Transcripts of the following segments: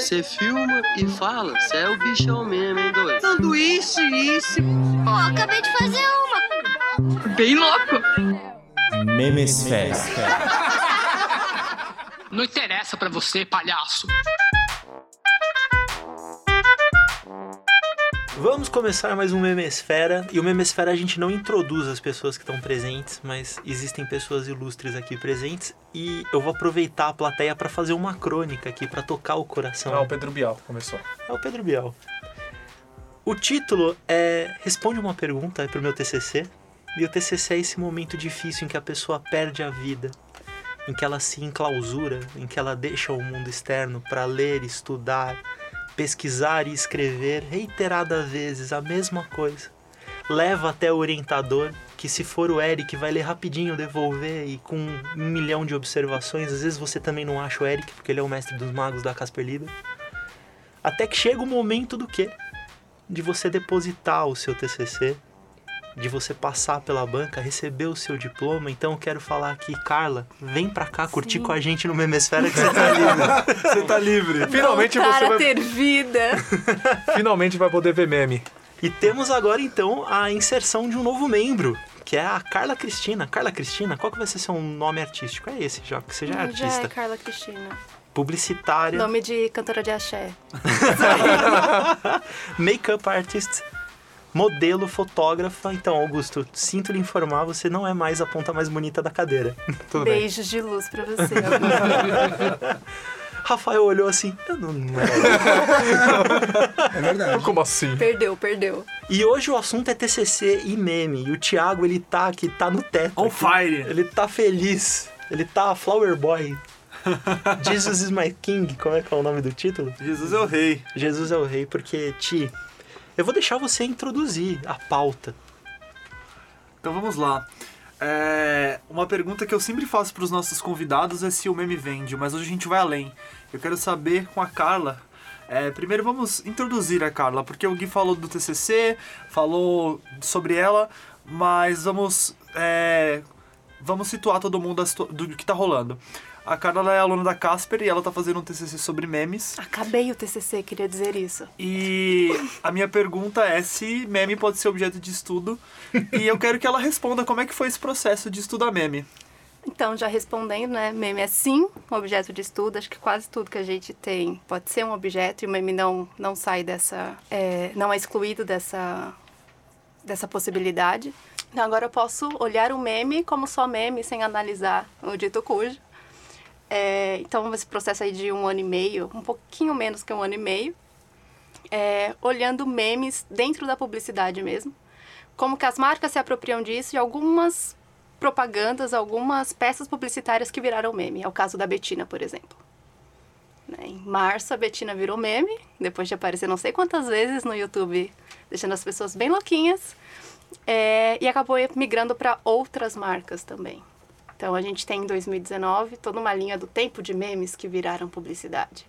Você filma e fala, cê é o bichão mesmo, hein, doido? Sanduíche, isso. Pô, acabei de fazer uma. Bem louco. Memesfera. Não interessa pra você, palhaço. Vamos começar mais um Memesfera. E o Memesfera a gente não introduz as pessoas que estão presentes, mas existem pessoas ilustres aqui presentes. E eu vou aproveitar a plateia para fazer uma crônica aqui, para tocar o coração. Ah, o Pedro Bial começou. É o Pedro Bial. O título é Responde uma pergunta, é pro meu TCC. E o TCC é esse momento difícil em que a pessoa perde a vida, em que ela se enclausura, em que ela deixa o mundo externo para ler, estudar, pesquisar e escrever reiteradas vezes a mesma coisa. Leva até o orientador, que se for o Eric vai ler rapidinho, devolver e com um milhão de observações. Às vezes você também não acha o Eric, porque ele é o mestre dos magos da Casper Liber. Até que chega o momento do quê? De você depositar o seu TCC, de você passar pela banca, receber o seu diploma. Então eu quero falar aqui, Carla, vem pra cá curtir Sim. com a gente no Memesfera que você tá livre. você tá livre. Finalmente Voltar você vai, ter vida. finalmente vai poder ver meme. E temos agora então a inserção de um novo membro, que é a Carla Cristina. Carla Cristina, qual que vai ser seu nome artístico? É esse, já que você já é Já é artista. Carla Cristina. Publicitária, Nome de cantora de axé. make-up artist, modelo, fotógrafa. Então, Augusto, sinto lhe informar, você não é mais a ponta mais bonita da cadeira. Tudo bem. Beijos de luz pra você. Rafael olhou assim, eu não, não era. É verdade. Como assim? perdeu, perdeu. E hoje o assunto é TCC e meme. E o Thiago, ele tá aqui, tá no teto. On aqui. fire. Ele tá feliz. Ele tá flower boy. Jesus is my king. Como é que é o nome do título? Jesus é o rei. Jesus é o rei, porque, Ti, eu vou deixar você introduzir a pauta. Então vamos lá. É, uma pergunta que eu sempre faço para os nossos convidados é se o meme vende, mas hoje a gente vai além. Eu quero saber com a Carla. é, primeiro vamos introduzir a Carla, porque o Gui falou do TCC, falou sobre ela, mas vamos é, vamos situar todo mundo do que tá rolando. A Carla é aluna da Casper e ela tá fazendo um TCC sobre memes. Acabei o TCC, queria dizer isso. E a minha pergunta é se meme pode ser objeto de estudo. e eu quero que ela responda como é que foi esse processo de estudar meme. Então, já respondendo, né? Meme é sim um objeto de estudo. Acho que quase tudo que a gente tem pode ser um objeto e o meme não, não sai dessa. é, não é excluído dessa, dessa possibilidade. Então, agora eu posso olhar o meme como só meme, sem analisar o dito cujo. É, então, esse processo aí de um ano e meio, um pouquinho menos que um ano e meio, é, olhando memes dentro da publicidade mesmo. Como que as marcas se apropriam disso e algumas propagandas, algumas peças publicitárias que viraram meme. É o caso da Betina, por exemplo. Né, Em março, a Betina virou meme, depois de aparecer não sei quantas vezes no YouTube, deixando as pessoas bem louquinhas. É, e acabou migrando para outras marcas também. Então, a gente tem em 2019 toda uma linha do tempo de memes que viraram publicidade.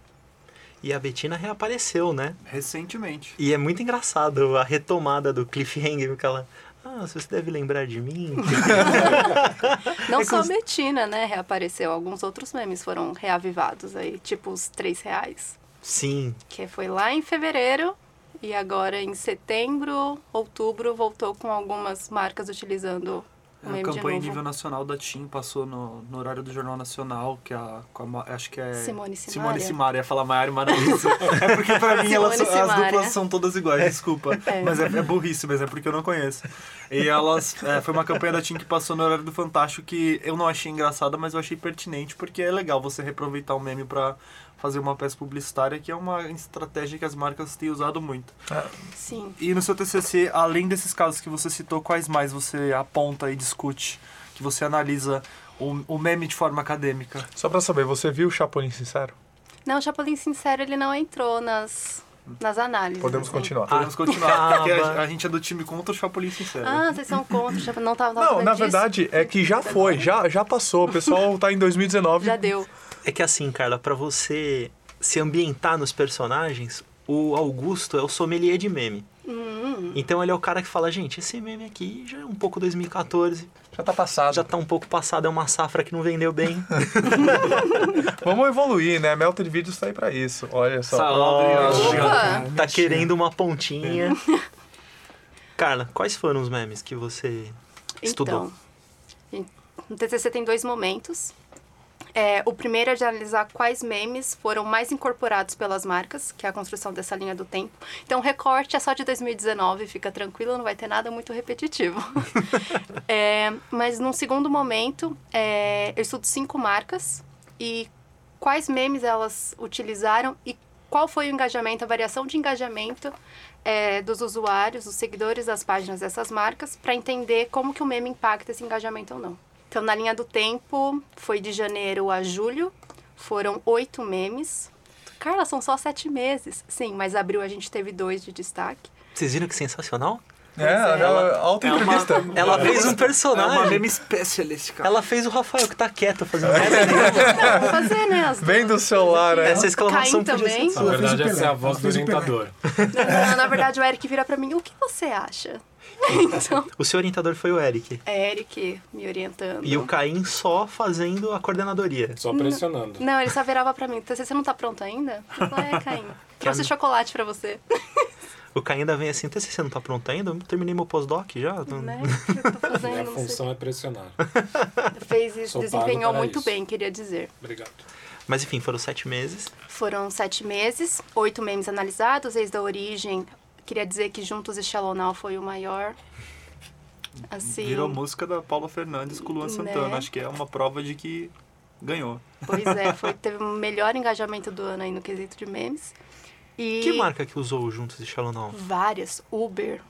E a Betina reapareceu, né? Recentemente. E é muito engraçado a retomada do cliffhanger, que ela... Ah, você deve lembrar de mim. Não É só a Betina, né, reapareceu. Alguns outros memes foram reavivados aí, tipo os três reais. Sim, que foi lá em fevereiro e agora em setembro, outubro voltou com algumas marcas utilizando É A de campanha em nível nacional da TIM passou no, no horário do Jornal Nacional, que a, com a Ma- acho que é... Simone Simaria. Simone Simaria, ia falar Maiara Maravilha. é porque pra mim elas, as duplas são todas iguais, desculpa. É. Mas é, é burrice, mas é porque eu não conheço. E elas, é, foi uma campanha da TIM que passou no horário do Fantástico que eu não achei engraçada, mas eu achei pertinente, porque é legal você reaproveitar o meme pra fazer uma peça publicitária, que é uma estratégia que as marcas têm usado muito. Sim. E no seu TCC, além desses casos que você citou, quais mais você aponta e discute? Que você analisa o, o meme de forma acadêmica? Só pra saber, você viu o Chapolin Sincero? Não, o Chapolin Sincero ele não entrou nas, nas análises. Podemos assim. continuar. Podemos continuar, porque acaba. a, a gente é do time contra o Chapolin Sincero. Ah, vocês são contra o Chapolin. Não tava, tava Não, na disso? verdade é que já foi, já, já passou. O pessoal tá em 2019. Já deu. É que assim, Carla, pra você se ambientar nos personagens, o Augusto é o sommelier de meme. Hum, Então ele é o cara que fala, gente, esse meme aqui já é um pouco 2014, Já tá passado. já tá um pouco passado, é uma safra que não vendeu bem. Vamos evoluir, né? Melted Videos tá aí pra isso. Olha só. Opa! tá querendo uma pontinha. Carla, quais foram os memes que você estudou? Então, no TCC tem dois momentos. É, o primeiro é de analisar quais memes foram mais incorporados pelas marcas, que é a construção dessa linha do tempo. Então, o recorte é só de 2019, fica tranquilo, não vai ter nada muito repetitivo. É, mas num segundo momento, é, eu estudo cinco marcas e quais memes elas utilizaram e qual foi o engajamento, a variação de engajamento é, dos usuários, dos seguidores das páginas dessas marcas, para entender como que o meme impacta esse engajamento ou não. Então, na linha do tempo, foi de janeiro a julho, foram oito memes. Carla, são só sete meses. Sim, mas abril a gente teve dois de destaque. Vocês viram que sensacional? É, ela, alta é uma- entrevista. Ela fez um É uma personagem. meme specialist, cara. Ela fez o Rafael que tá quieto fazendo nenhuma. Vou fazer, né? As Vem do celular, né? Essa exclamação Caim também. Na verdade, essa é a voz do orientador. Não, na verdade, o Eric vira pra mim, o que você acha? Então, O seu orientador foi o Eric. é Eric me orientando. E o Caim só fazendo a coordenadoria. Só pressionando. Não, ele só virava pra mim, você não tá pronto ainda? Eu falei, é, Caim. Trouxe chocolate pra você. O Caim ainda vem assim, "Tê, você não tá pronto ainda? Eu terminei meu pós-doc já. Né? O que eu tô fazendo? Minha não sei. função é pressionar. Fez isso, Sou desempenhou para muito isso. bem, queria dizer. Obrigado. Mas enfim, foram sete meses. Foram sete meses, oito memes analisados, desde a origem. Queria dizer que Juntos e Shallow Now foi o maior. Assim, Virou música da Paula Fernandes com o Luan Santana. Né? Acho que é uma prova de que ganhou. pois é, foi, teve o melhor engajamento do ano aí no quesito de memes. E Que marca que usou o Juntos e Shallow Now? várias, Uber,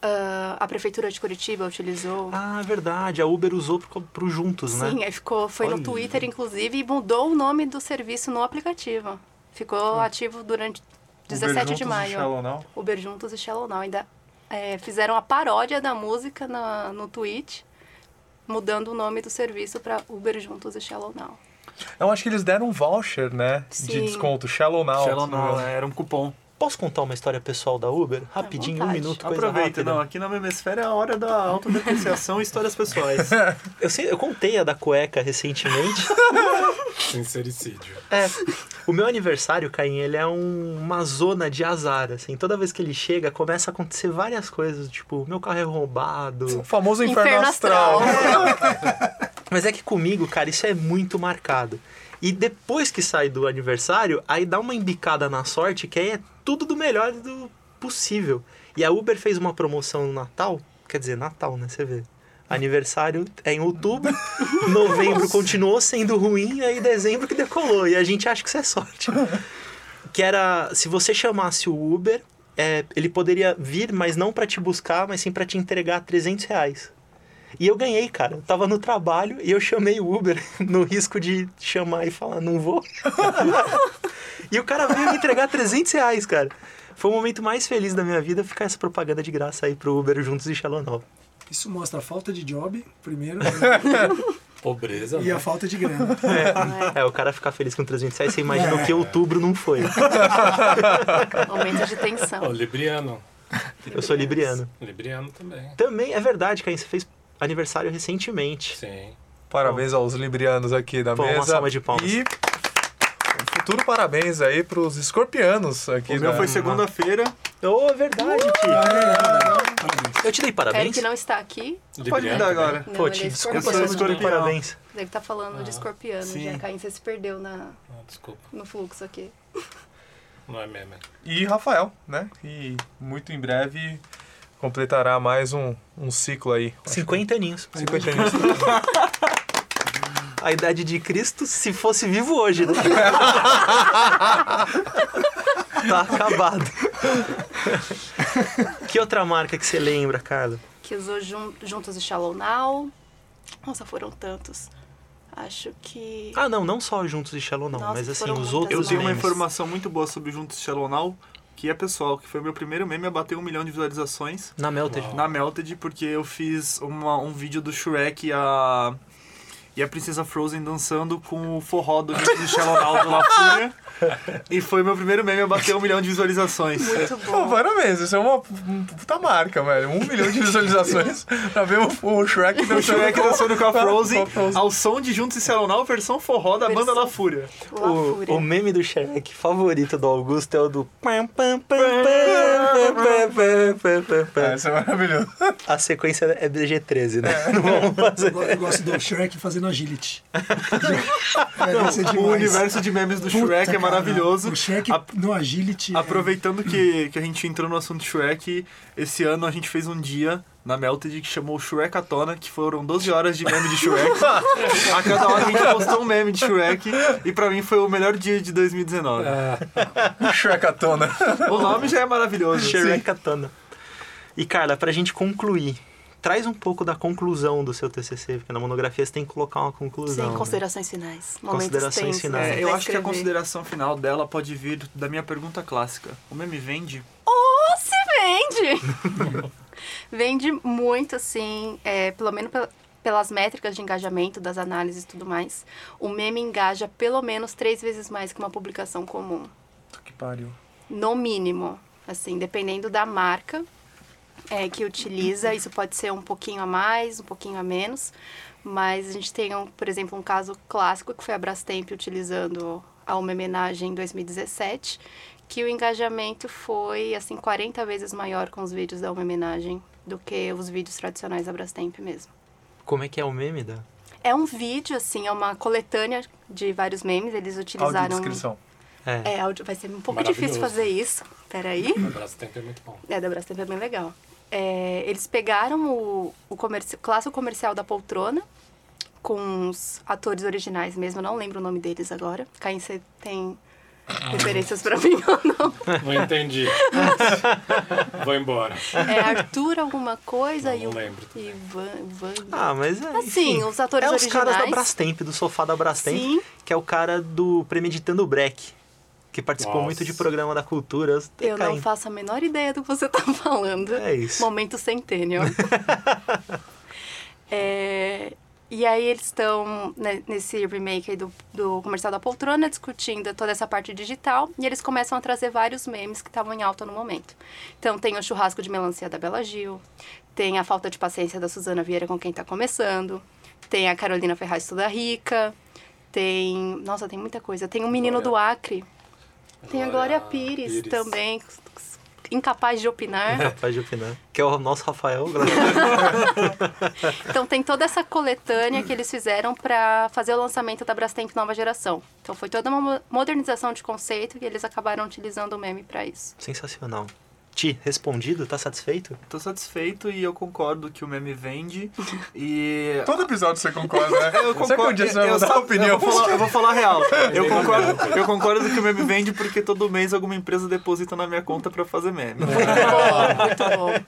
ah, a Prefeitura de Curitiba utilizou. Ah, verdade. A Uber usou pro, pro Juntos, né? Sim, aí ficou, foi Olha. no Twitter, inclusive, e mudou o nome do serviço no aplicativo. Ficou ativo durante 17 de maio. Shallow Now. Uber Juntos e Shallow Now. Ainda é, fizeram a paródia da música na, no tweet, mudando o nome do serviço para Uber Juntos e Shallow Now. Eu acho que eles deram um voucher, né? De Sim. desconto. Shallow Now. Shallow Now, né? Era um cupom. Posso contar uma história pessoal da Uber? Rapidinho, um minuto, coisa Aproveita, rápida. não. Aqui na Memesfera é a hora da autodepreciação e histórias pessoais. Eu, sei, eu contei a da cueca recentemente. Sincericídio. É, o meu aniversário, Caim, ele é um- uma zona de azar, assim. Toda vez que ele chega, começa a acontecer várias coisas, tipo, meu carro é roubado. O famoso inferno, Inferno astral. Mas é que comigo, cara, isso é muito marcado. E depois que sai do aniversário, aí dá uma embicada na sorte, que aí é tudo do melhor do possível. E a Uber fez uma promoção no Natal, quer dizer, Natal, né? Você vê. Aniversário é em outubro, novembro continuou sendo ruim, aí dezembro que decolou. E a gente acha que isso é sorte. Que era, se você chamasse o Uber, é, ele poderia vir, mas não pra te buscar, mas sim pra te entregar 300 reais. E eu ganhei, cara. Eu tava no trabalho e eu chamei o Uber no risco de chamar e falar, não vou. e o cara veio me entregar 300 reais, cara. Foi o momento mais feliz da minha vida ficar essa propaganda de graça aí pro Uber juntos e Shallow Now. Isso mostra a falta de job, primeiro, Pobreza, e né? a falta de grana. É, o cara ficar feliz com 300 reais, você imagina o que outubro não foi. Aumento de tensão. Libriano. Eu sou libriano. Libriano também. Também é verdade, Caim, você fez aniversário recentemente. Sim. Parabéns aos librianos aqui da Pô, uma mesa. salva de palmas. E futuro parabéns aí pros escorpianos aqui. O meu da- foi segunda-feira. Oh, é verdade, tio. Parabéns. Eu te dei parabéns? Eric não está aqui. Pode me dar também. agora. Não, Pô, ele é desculpa, Eu não dei escorpião. parabéns. Ele tá falando de escorpiano, sim. já Caim, você se perdeu na, Ah, desculpa, no fluxo aqui. não é meme. E Rafael, né? E muito em breve completará mais um, um ciclo aí. 50 aninhos. 50 anos. A idade de Cristo, se fosse vivo hoje, né? tá acabado. que outra marca que você lembra, Carla? Que usou jun- Juntos e Shallow Now. Nossa, foram tantos. Acho que... Ah, não, não só Juntos e Shallow não, Nossa, mas assim, os outros Eu tenho uma informação muito boa sobre Juntos Shallow Now, que é pessoal, que foi meu primeiro meme a bater um milhão de visualizações Na Melted. Uau. na Melted, porque eu fiz uma- um vídeo do Shrek e a, e a Princesa Frozen dançando com o forró do Juntos Shallow Now do La Fúria e foi meu primeiro meme a bater um milhão de visualizações. Muito bom. Pô, parabéns, isso é uma puta marca, velho. Um milhão de visualizações pra ver o, Shrek dançando. O Shrek dançando com a Frozen ao som de Juntos e Celonal, versão forró da versão... banda La Fúria. O, o meme do Shrek favorito do Augusto é o do. Ah, isso é maravilhoso. A sequência é BG13, né? É. Não vamos fazer. Eu gosto do Shrek fazendo agility. é, o universo de memes do Puta Shrek é maravilhoso. O Shrek A- no agility. é- Aproveitando que, que a gente entrou no assunto Shrek, esse ano a gente fez um dia na Melted que chamou Shrek à tona, que foram 12 horas de meme de Shrek. a cada hora a gente postou um meme de Shrek e pra mim foi o melhor dia de 2019. Shrek à tona. O nome já é maravilhoso. Shrek Katana. E Carla, pra gente concluir, traz um pouco da conclusão do seu TCC, porque na monografia você tem que colocar uma conclusão. Sim, né? considerações finais. Momentos Considerações tensos, finais. É, eu acho que a escrever. consideração final dela pode vir da minha pergunta clássica. O meme vende? Oh, se vende! vende muito, assim, é, pelo menos pel- pelas métricas de engajamento, das análises e tudo mais. O meme engaja pelo menos três vezes mais que uma publicação comum. Que pariu. No mínimo. Assim, dependendo da marca é, que utiliza, isso pode ser um pouquinho a mais, um pouquinho a menos. Mas a gente tem, um, por exemplo, um caso clássico que foi a Brastemp utilizando a uma homenagem em 2017, que o engajamento foi assim 40 vezes maior com os vídeos da uma homenagem do que os vídeos tradicionais da Brastemp mesmo. Como é que é o meme da? É um vídeo, assim, é uma coletânea de vários memes, eles utilizaram... Audiodescrição. É. É, áudio, vai ser um pouco difícil fazer isso. Peraí. Tem que é muito bom. É, da Brastemp é bem legal. É, eles pegaram o, o comerci clássico comercial da poltrona com os atores originais mesmo, não lembro o nome deles agora. Caim, você tem referências pra mim ou não? Não entendi. Vou embora. É Arthur alguma coisa Não, e não o lembro. Ivan, Ivan. Ah, mas é. Assim, enfim, os atores É os caras da originais. Brastemp, do sofá da Brastemp, Sim. que é o cara do Premeditando o Break, que participou Nossa. muito de programa da cultura. Eu não Caim. faço a menor ideia do que você tá falando. É isso. Momento Centennial. É, e aí eles estão né, nesse remake aí do, do comercial da poltrona discutindo toda essa parte digital e eles começam a trazer vários memes que estavam em alta no momento. Então tem o churrasco de melancia da Bela Gil, tem a falta de paciência da Suzana Vieira com quem tá começando, tem a Carolina Ferraz toda rica, tem... Nossa, tem muita coisa. Tem o menino Glória- do Acre, tem a Glória Pires, Pires. também, incapaz de opinar. Capaz de opinar. Que é o nosso Rafael. Então tem toda essa coletânea que eles fizeram para fazer o lançamento da Brastemp Nova Geração. Então foi toda uma mo- modernização de conceito e eles acabaram utilizando o meme para isso. Sensacional. Ti, respondido? Tá satisfeito? Tô satisfeito e eu concordo que o meme vende. E. Todo episódio você concorda, né? Eu Será que um você eu- eu mudar a só- opinião? Eu vou falar, eu vou falar a real. Eu concordo, eu concordo que o meme vende porque todo mês alguma empresa deposita na minha conta pra fazer meme. Muito bom, muito bom.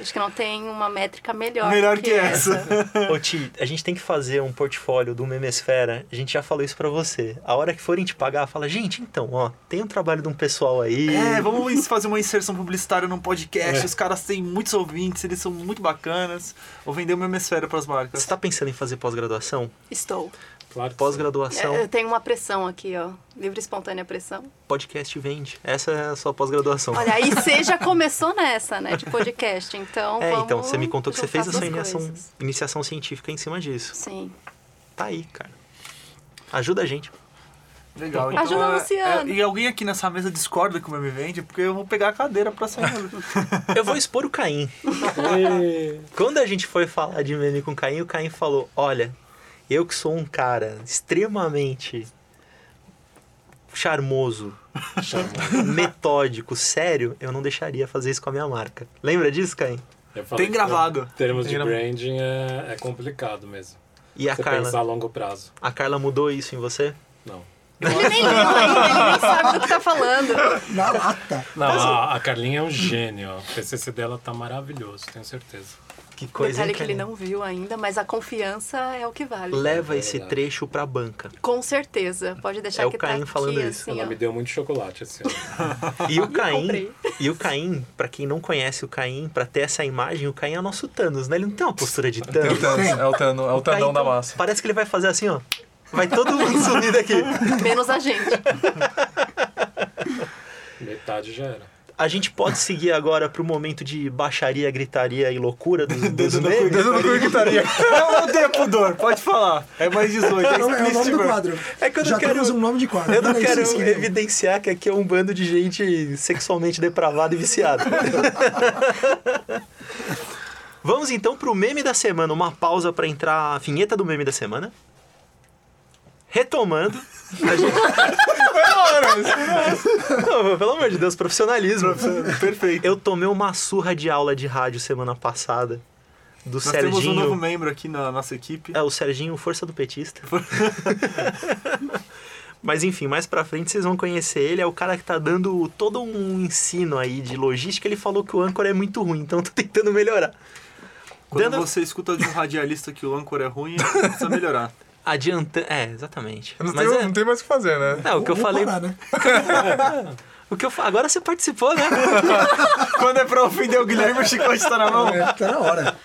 Acho que não tem uma métrica melhor, Melhor que essa. Ô Ti, a gente tem que fazer um portfólio do Memesfera. A gente já falou isso pra você. A hora que forem te pagar, fala, gente, então, ó, tem um trabalho de um pessoal aí. É, vamos fazer uma inserção publicitária num podcast. Os caras têm muitos ouvintes, eles são muito bacanas. Vou vender o hemisfério pras marcas. Você tá pensando em fazer pós-graduação? Estou. Claro Pós-graduação, É, eu tenho uma pressão aqui, ó. Livre espontânea pressão. podcast vende. Essa é a sua pós-graduação. Olha, aí você já começou nessa, né? De podcast. Então, É, vamos então, você me contou que você fez a sua iniciação, iniciação científica em cima disso. Sim. Tá aí, cara. Ajuda a gente. Legal. Então, Ajuda o é- Luciano. é- e alguém aqui nessa mesa discorda que o meme vende? Porque eu vou pegar a cadeira pra sair. Eu vou expor o Caim. Quando a gente foi falar de meme com o Caim, o Caim falou: Olha, eu que sou um cara extremamente charmoso, metódico, sério, eu não deixaria fazer isso com a minha marca. Lembra disso, Caim? Tem gravado. Em termos de gravado. branding é, é complicado mesmo. E a Você Carla, pensar a longo prazo. a Carla mudou isso em você? Não. Ele nem leu ainda, ele nem sabe do que tá falando. Na lata. Não, a, a Carlinha é um gênio. ó. O TCC dela tá maravilhoso, tenho certeza. Que coisa, Detalhe hein, que ele não viu ainda, mas a confiança é o que vale. Leva É esse verdade. trecho pra banca. Com certeza. Pode deixar É o que Caim tá falando aqui, isso. assim, Ela ó. me deu muito chocolate esse ano. E o Caim, e o Caim, pra quem não conhece o Caim, pra ter essa imagem, o Caim é o nosso Thanos, né? Ele não tem uma postura de É o Thanos. Thanos, é o, tano, é o Caim, tandão da então, massa. Parece que ele vai fazer assim, ó. Vai todo mundo subir daqui. Menos a gente. metade já era. A gente pode seguir agora pro momento de baixaria, gritaria e loucura dos, dos memes? dedo no cu e gritaria. Não, odeio pudor, pode falar. É mais 18, é Não, é o nome do quadro. É que eu não Já quero- temos um nome de quadro. Eu não Peraí, quero queriam- evidenciar que aqui é um bando de gente sexualmente depravada e viciada. Vamos então pro meme da semana. Uma pausa pra entrar a vinheta do meme da semana. Retomando. A gente... Não, pelo amor de Deus, profissionalismo. Perfeito. Eu tomei uma surra de aula de rádio semana passada. Do Nós temos um Serginho. novo membro aqui na nossa equipe. É, o Serginho, força do petista. Mas enfim, mais pra frente vocês vão conhecer ele. É o cara que tá dando todo um ensino aí de logística. Ele falou que o Anchor é muito ruim, então eu tô tentando melhorar. Quando Dando- você escuta de um radialista que o âncora é ruim, precisa melhorar. Adiantando. É, exatamente. Não, Mas tem, é, não tem mais o que fazer, né? é, o que eu falei. parar, né? O que eu fa... Agora você participou, né? Quando é pra ofender o Guilherme, o chicote tá na mão. É, tá na hora.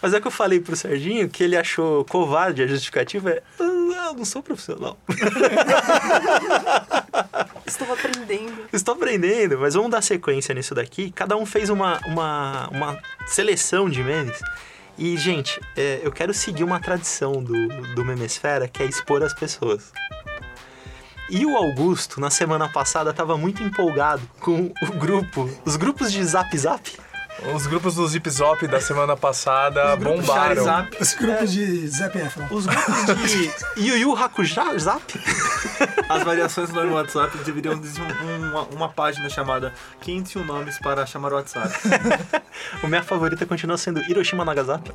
Mas é que eu falei pro Serginho que ele achou covarde a justificativa é. "Ah, Eu não sou profissional. Estou aprendendo. Estou aprendendo, mas vamos dar sequência nisso daqui. Cada um fez uma, uma, uma seleção de memes. E, gente, é, eu quero seguir uma tradição do, do Memesfera, que é expor as pessoas. E o Augusto, na semana passada, estava muito empolgado com o grupo, os grupos de Zap Zap. Os grupos do Zip Zop da semana passada bombaram. Charizap. Os grupos de Zé Efron. Os grupos de Yu Yu Hakusho Zap. As variações no WhatsApp deveriam dizer um- uma, uma página chamada 501 nomes para chamar o WhatsApp. O minha favorita continua sendo Hiroshima Nagasaki.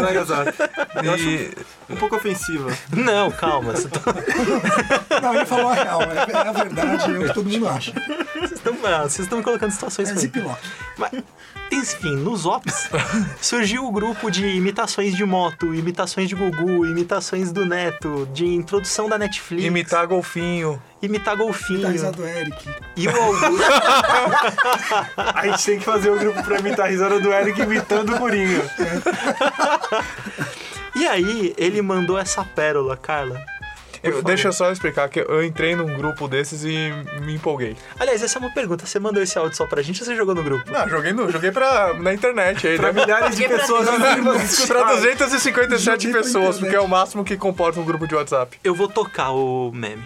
Nagasaki. Eu acho E um pouco ofensiva. Não, calma. Tá- Não, ele falou a real. É, é a verdade, é o que todo mundo acha. Vocês estão, ah, vocês estão me colocando em situações É ziplock. Mas, enfim, nos Ops surgiu o grupo de imitações de moto, imitações de Gugu, imitações do Neto, de introdução da Netflix, imitar golfinho. imitar golfinho. Tá risada do Eric. E o Augusto. A gente tem que fazer o grupo pra imitar a risada do Eric imitando o Coringa. e aí, ele mandou essa pérola, Carla. Eu- deixa eu só explicar que eu entrei num grupo desses e me empolguei. Aliás, essa é uma pergunta. Você mandou esse áudio só pra gente ou você jogou no grupo? Não, joguei, no, joguei pra, na internet aí, Pra né? milhares de pessoas. Pra 257 Joguei pra pessoas, porque é o máximo que comporta um grupo de WhatsApp. Eu vou tocar o meme.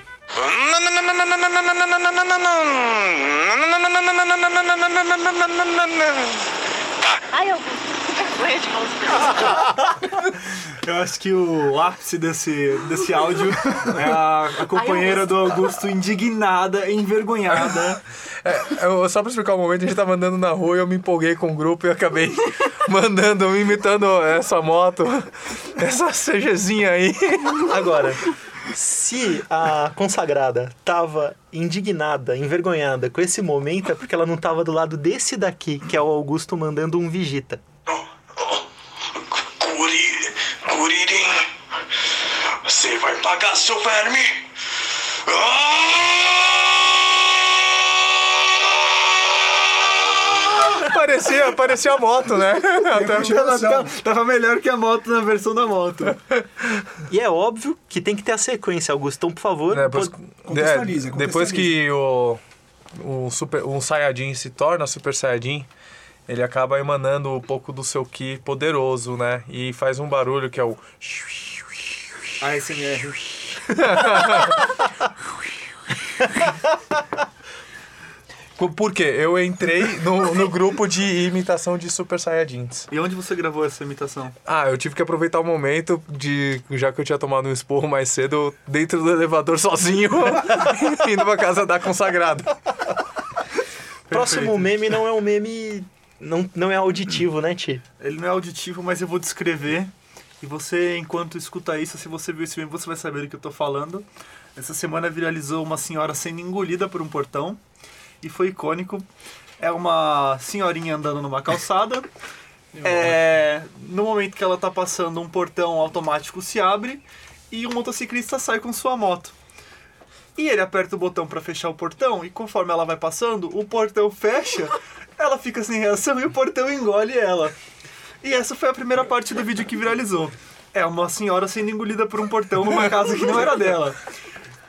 Ai, Augusto, Eu acho que o ápice desse, desse áudio é a, a companheira do Augusto indignada, envergonhada. É, eu- só pra explicar o momento, a gente tava andando na rua e eu me empolguei com o grupo e acabei mandando, imitando essa moto, essa CGzinha aí. Agora, se a consagrada tava indignada, envergonhada com esse momento, é porque ela não tava do lado desse daqui, que é o Augusto mandando um Vigita. Você vai pagar seu verme? Parecia, parecia a moto, né? Até Ela tava melhor que a moto na versão da moto. E é óbvio que tem que ter a sequência, Augustão, por favor. É, depois, pode- Contextualiza, é, depois que o, o super, um Saiyajin se torna Super Saiyajin, ele acaba emanando um pouco do seu Ki poderoso, né? E faz um barulho que é o. ASMR. Por quê? Eu entrei no, no grupo de imitação de Super Saiyajins. E onde você gravou essa imitação? Ah, eu tive que aproveitar o momento de. Já que eu tinha tomado um esporro mais cedo, dentro do elevador sozinho, indo pra casa da consagrada. Próximo meme não é um meme. Não, não é auditivo, né, Ti? Ele não é auditivo, mas eu vou descrever. E você, enquanto escuta isso, se você viu esse meme, você vai saber do que eu tô falando. Essa semana viralizou uma senhora sendo engolida por um portão. E foi icônico. É uma senhorinha andando numa calçada. É, no momento que ela tá passando, um portão automático se abre e um motociclista sai com sua moto. E ele aperta o botão para fechar o portão e conforme ela vai passando, o portão fecha, ela fica sem reação e o portão engole ela. E essa foi a primeira parte do vídeo que viralizou. É uma senhora sendo engolida por um portão numa casa que não era dela.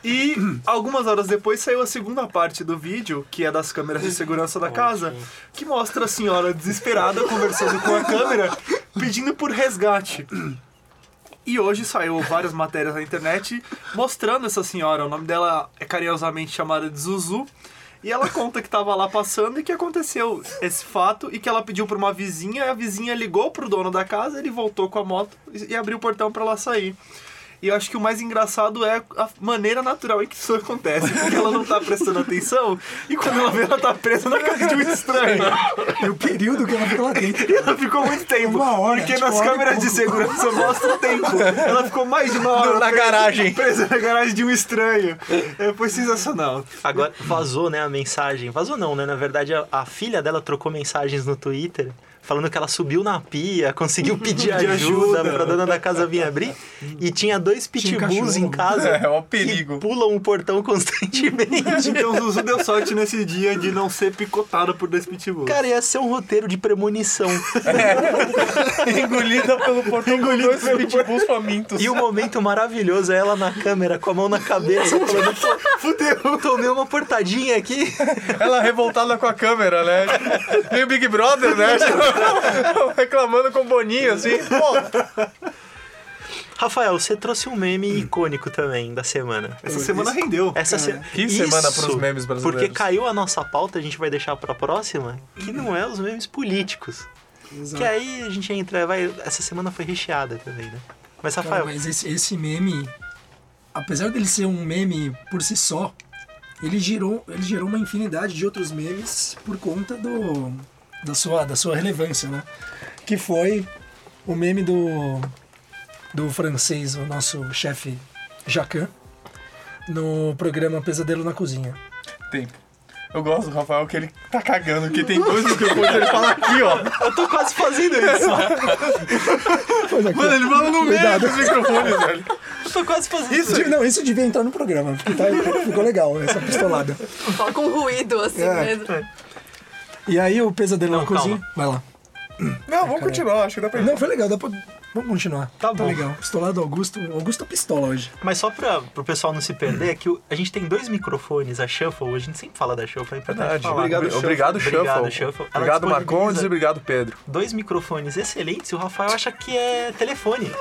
E algumas horas depois saiu a segunda parte do vídeo, que é das câmeras de segurança da casa, que mostra a senhora desesperada conversando com a câmera, pedindo por resgate. E hoje saiu várias matérias na internet mostrando essa senhora. O nome dela é carinhosamente chamada de Zuzu. E ela conta que tava lá passando e que aconteceu esse fato e que ela pediu pra uma vizinha, a vizinha ligou pro dono da casa, ele voltou com a moto e abriu o portão pra ela sair. E eu acho que o mais engraçado é a maneira natural em que isso acontece. Porque ela não tá prestando atenção e quando ela vê, ela tá presa na casa de um estranho. E o período que ela ficou lá dentro. E ela ficou muito tempo. Uma hora, porque tipo, nas hora câmeras de segurança mostra o tempo. Ela ficou mais de uma hora Na presa- garagem. Presa na garagem de um estranho. É, foi sensacional. Agora vazou, né, a mensagem. Vazou não, né? Na verdade, a, a filha dela trocou mensagens no Twitter falando que ela subiu na pia, conseguiu pedir ajuda, pra dona da casa vir abrir. E tinha dois Tinha pitbulls em casa É, ó o perigo. que pulam o portão constantemente. Então o Zuzu deu sorte nesse dia de não ser picotado por dois pitbulls. Cara, ia ser um roteiro de premonição. Engolida pelo portão com dois pitbulls famintos. E o momento maravilhoso é ela na câmera, com a mão na cabeça, falando, fudeu, tomei uma portadinha aqui. Ela revoltada com a câmera, né? Meio Big Brother, né? Reclamando com o Boninho, assim. Pô, Rafael, você trouxe um meme icônico também da semana. Essa semana rendeu. Essa se... Que semana pros memes brasileiros. Porque caiu a nossa pauta, a gente vai deixar pra próxima, que não é os memes políticos. Que aí a gente entra, vai. Essa semana foi recheada também, né? Mas, Cara, Rafael, mas esse, esse meme, apesar dele ser um meme por si só, ele gerou, ele gerou uma infinidade de outros memes por conta do, da, sua, da sua relevância, né? Que foi o meme do, do francês, o nosso chefe Jacan, no programa Pesadelo na Cozinha. tempo. Eu gosto do Rafael que ele tá cagando, que tem dois microfones, ele fala aqui, ó. eu tô quase fazendo isso. Mano, ele fala no meio dos microfones, velho. eu tô quase fazendo Isso isso. Não, isso devia entrar no programa, porque tá, ficou legal essa pistolada. Só com ruído, assim É. mesmo. E aí o Pesadelo Não, na calma. Cozinha... Vai lá. Não, vamos continuar, acho que dá pra ir. Não, foi legal, dá pra... Vamos continuar. Tá bom. legal. Pistolado Augusto. Augusto Pistola hoje. Mas só pra, pro pessoal não se perder, é que o- a gente tem dois microfones, a Shuffle, a gente sempre fala da Shuffle, é importante Verdade. falar. Obrigado, Obrigado, obrigado, Shuffle. Shuffle. Obrigado, Shuffle. Ela Obrigado, Marcondes, e obrigado, Pedro. Dois microfones excelentes e o Rafael acha que é telefone.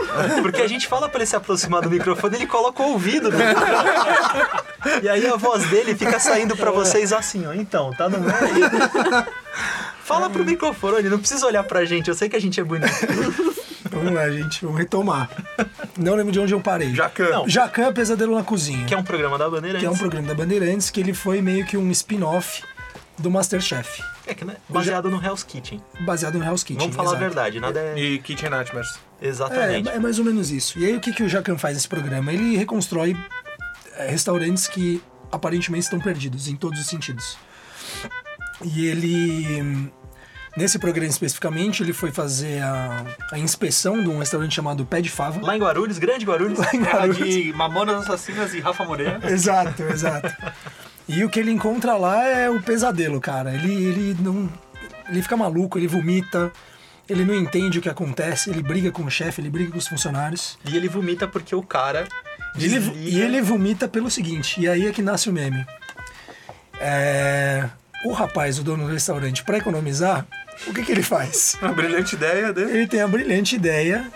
Porque a gente fala pra ele se aproximar do microfone, ele coloca o ouvido no microfone. E aí a voz dele fica saindo pra vocês assim, ó. Então, tá no meio. Fala pro microfone, não precisa olhar pra gente, eu sei que a gente é bonito. Vamos lá, gente. Vamos retomar. Não lembro de onde eu parei. Jacan. Não. Jacan Pesadelo na Cozinha. Que é um programa da Bandeirantes. que é um programa da Bandeirantes, que ele foi meio que um spin-off do Masterchef. É que, né, baseado no Hell's Kitchen. Baseado no Hell's Kitchen. Vamos falar exato. a verdade, nada é... E Kitchen Nightmares. Exatamente. É, é mais ou menos isso. E aí o que, que o Jacan faz nesse programa? Ele reconstrói é, restaurantes que aparentemente estão perdidos em todos os sentidos. E ele, hum, nesse programa especificamente, ele foi fazer a, a inspeção de um restaurante chamado Pé de Fava. Lá em Guarulhos, grande Guarulhos. Terra de Mamonas Assassinas e Rafa Moreira. Exato, exato. E o que ele encontra lá é o pesadelo, cara. Ele, ele não. Ele fica maluco, ele vomita, ele não entende o que acontece, ele briga com o chefe, ele briga com os funcionários. E ele vomita porque o cara. E ele, e ele vomita pelo seguinte, e aí é que nasce o meme. É, o rapaz, o dono do restaurante, para economizar, o que, que ele faz? Uma brilhante ideia dele. Ele tem a brilhante ideia.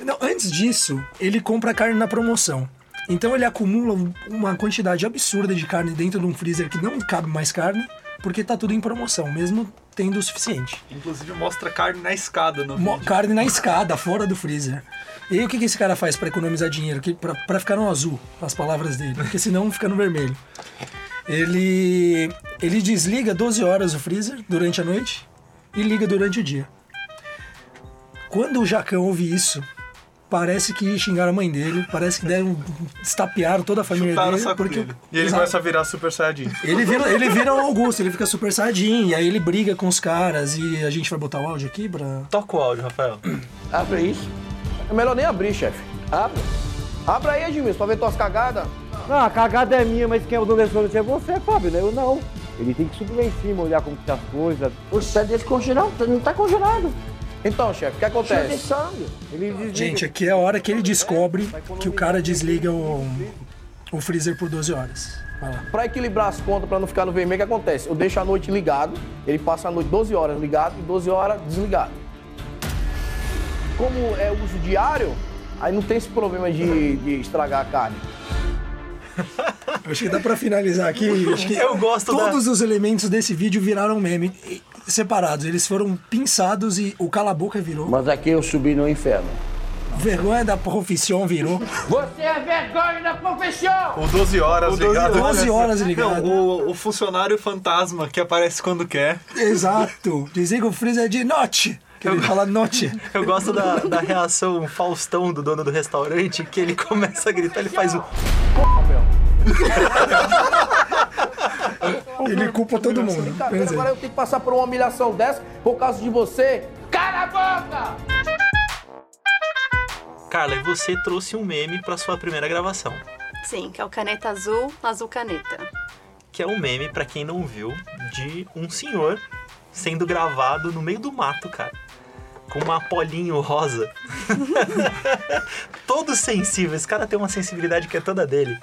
Não, antes disso, ele compra carne na promoção. Então ele acumula um- uma quantidade absurda de carne dentro de um freezer que não cabe mais carne, porque tá tudo em promoção, mesmo tendo o suficiente. Inclusive mostra carne na escada no Mo- vídeo. Carne na escada, fora do freezer. E aí o que, que esse cara faz para economizar dinheiro? Pra ficar no azul, as palavras dele. Porque senão fica no vermelho. Ele, ele desliga 12 horas o freezer durante a noite e liga durante o dia. Quando o Jacão ouve isso, parece que xingaram a mãe dele, parece que deram, estapearam toda a família Chutaram o dele. saco porque, dele. E ele Exato. começa a virar Super Saiyajin. Ele vira, ele vira o Augusto, ele fica super saiyajin, e aí ele briga com os caras e a gente vai botar o áudio aqui pra... Toca o áudio, Rafael. Abre isso. É melhor nem abrir, chefe. Abre. Abre aí, Edmilson, pra ver tuas cagadas. Não, a cagada é minha, mas quem é o dono desse é você, Fábio, né? Eu não. Ele tem que subir lá em cima, olhar como que tá as coisas. O pé dele congelado, não tá congelado. Então, chefe, o que acontece? sangue. Ele desliga. Gente, aqui é a hora que ele descobre que o cara desliga o, o freezer por 12 horas. Vai lá. Pra equilibrar as contas, pra não ficar no vermelho, o que acontece? Eu deixo a noite ligado, ele passa a noite 12 horas ligado e 12 horas desligado. Como é uso diário, aí não tem esse problema de, de estragar a carne. Acho que dá pra finalizar aqui. Acho que Eu gosto da- Todos os elementos desse vídeo viraram meme separados. Eles foram pinçados e o cala-boca virou. Mas aqui eu subi no inferno. Vergonha da profissão virou. Você é vergonha da profissão! O 12 horas O 12 ligado. 12 horas ligado. Não, o, o funcionário fantasma que aparece quando quer. Exato. Dizer que o freezer é de note. Que ele fala note. Eu gosto da, da reação Faustão do dono do restaurante, que ele começa a gritar, ele faz um. Ele culpa todo mundo. Dizer, agora eu tenho que passar por uma humilhação dessa por causa de você. Cala a boca! Carla, e você trouxe um meme pra sua primeira gravação. Sim, que é o caneta azul, azul caneta. Que é um meme, pra quem não viu, de um senhor sendo gravado no meio do mato, cara. Com uma polinho rosa. Todo sensível. Esse cara tem uma sensibilidade que é toda dele.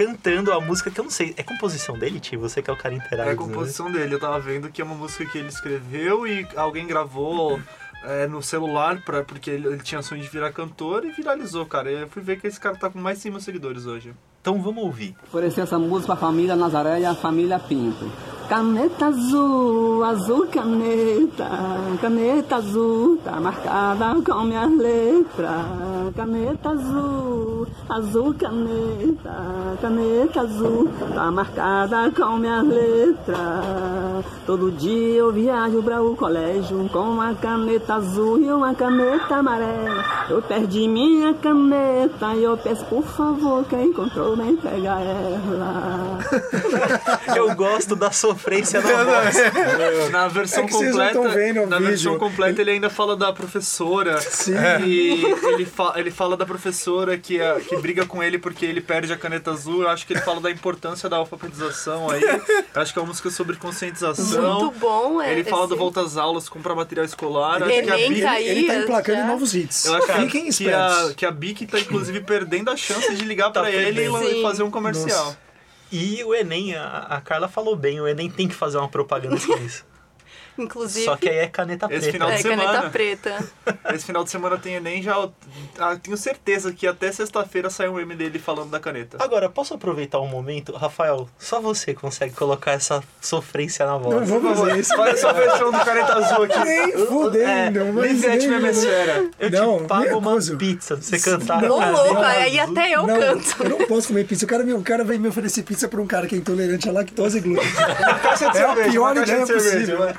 Cantando a música que eu não sei. É composição dele, Tio? Você que é o cara inteiro. É a composição dele. Eu tava vendo que é uma música que ele escreveu e alguém gravou é, no celular, pra, porque ele, ele tinha sonho de virar cantor e viralizou, cara. E eu fui ver que esse cara tá com mais de 100 mil seguidores hoje. Então vamos ouvir. Oferecer essa música pra família Nazaré e a família Pinto. Caneta azul, azul caneta, caneta azul, tá marcada com minhas letras. Caneta azul, azul caneta, caneta azul, tá marcada com minhas letras. Todo dia eu viajo para o colégio com uma caneta azul e uma caneta amarela. Eu perdi minha caneta e eu peço por favor quem encontrou me pegar ela. Eu gosto da sofrência na voz. Na versão É que vocês não completa, na vídeo. versão completa ele ainda fala da professora. Sim. E ele, fa ele fala da professora que, é- que briga com ele porque ele perde a caneta azul. Eu acho que ele fala da importância da alfabetização aí. Eu acho que é uma música sobre conscientização. Muito bom, é. Ele fala do esse- volta às aulas, comprar material escolar. Acho que a Enem Bic- ele tá emplacando já. novos hits. eu acho que, a- Fiquem que, espertos. a, que a Bic tá inclusive perdendo a chance de ligar Tá pra ele e fazer um comercial. Nossa. E o Enem, a, a Carla falou bem, o Enem tem que fazer uma propaganda com isso. Inclusive, Só que aí é caneta Esse preta. final de é caneta semana. preta. Esse final de semana tem Enem, já ah, tenho certeza que até sexta-feira sai um meme dele falando da caneta. Agora, posso aproveitar um momento? Rafael, só você consegue colocar essa sofrência na voz. Não vou Por favor, fazer isso. Faz essa versão do caneta azul aqui. Nem fudendo, mas Livete nem- Memesfera. Eu Não, te pago uma pizza pra você cantar. Caneta louco, aí até eu não, canto. Eu não posso comer pizza. O cara, o cara vem me oferecer pizza pra um cara que é intolerante à lactose e glúten. É a pior ideia de cerveja, possível.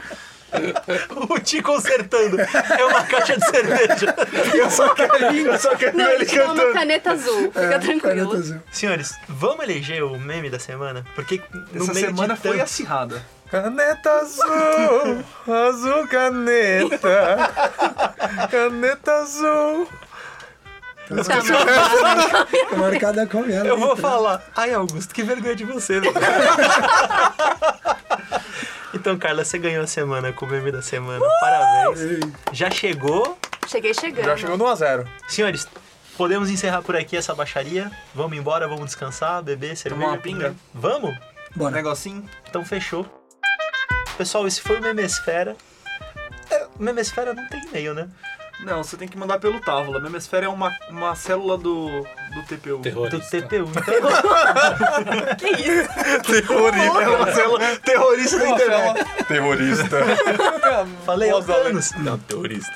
O Ti consertando. É uma caixa de cerveja. Eu só quero, eu só quero Não, ver ele chama cantando. caneta azul. Fica É, tranquilo. azul. Senhores, vamos eleger o meme da semana? Porque no Essa meio semana de foi tantos- acirrada. Caneta azul, azul caneta, caneta azul. Tá Tá marcada com ela. Eu vou falar. Ai, Augusto, que vergonha de você, velho. Então, Carla, você ganhou a semana com o meme da semana. Parabéns. Já chegou. Cheguei chegando. Já chegou no 1x0. Senhores, podemos encerrar por aqui essa baixaria. Vamos embora, vamos descansar, beber, cerveja. uma pinga? Vamos? Um Bora. negocinho. Então fechou. Pessoal, esse foi o Memesfera. É, Memesfera não tem e-mail, né? Não, você tem que mandar pelo Távola. Memesfera é uma, uma célula do, do TPU. Do Terrorista. TPU. Então, Que isso? Terrorista. É uma célula terrorista da internet. Terrorista. falei aos anos. Não, terrorista.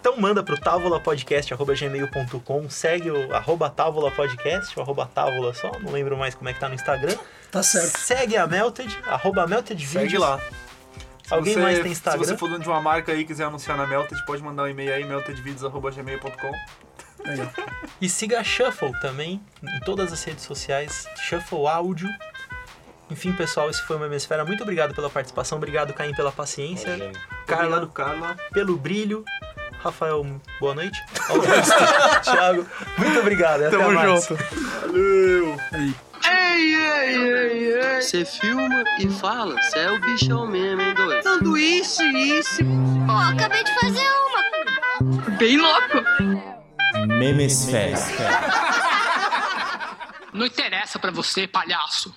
Então manda pro tavolapodcast.gmail.com, segue o arroba tavolapodcast, o arroba távola só, não lembro mais como é que tá no Instagram. Tá certo. Segue a Melted, arroba Melted Segue lá. Se Alguém você- mais tem Instagram? Se você for dono de uma marca aí e quiser anunciar na Melted, pode mandar um e-mail aí, meltedvideos.gmail.com. Aí. E siga a Shuffle também, em todas as redes sociais, Shuffle Áudio. Enfim, pessoal, esse foi o Memesfera. Muito obrigado pela participação, obrigado, Caim, pela paciência. Imagina. Carla, Obrigado, Carla. pelo brilho. Rafael, boa noite. Augusto, Thiago, muito obrigado. Até Tamo mais. junto. Valeu! Você filma e fala, cê é o bichão mesmo, hein, doido? Sanduíche, isso. Pô, acabei de fazer uma. Bem louco. Memesfera. não interessa pra você, palhaço.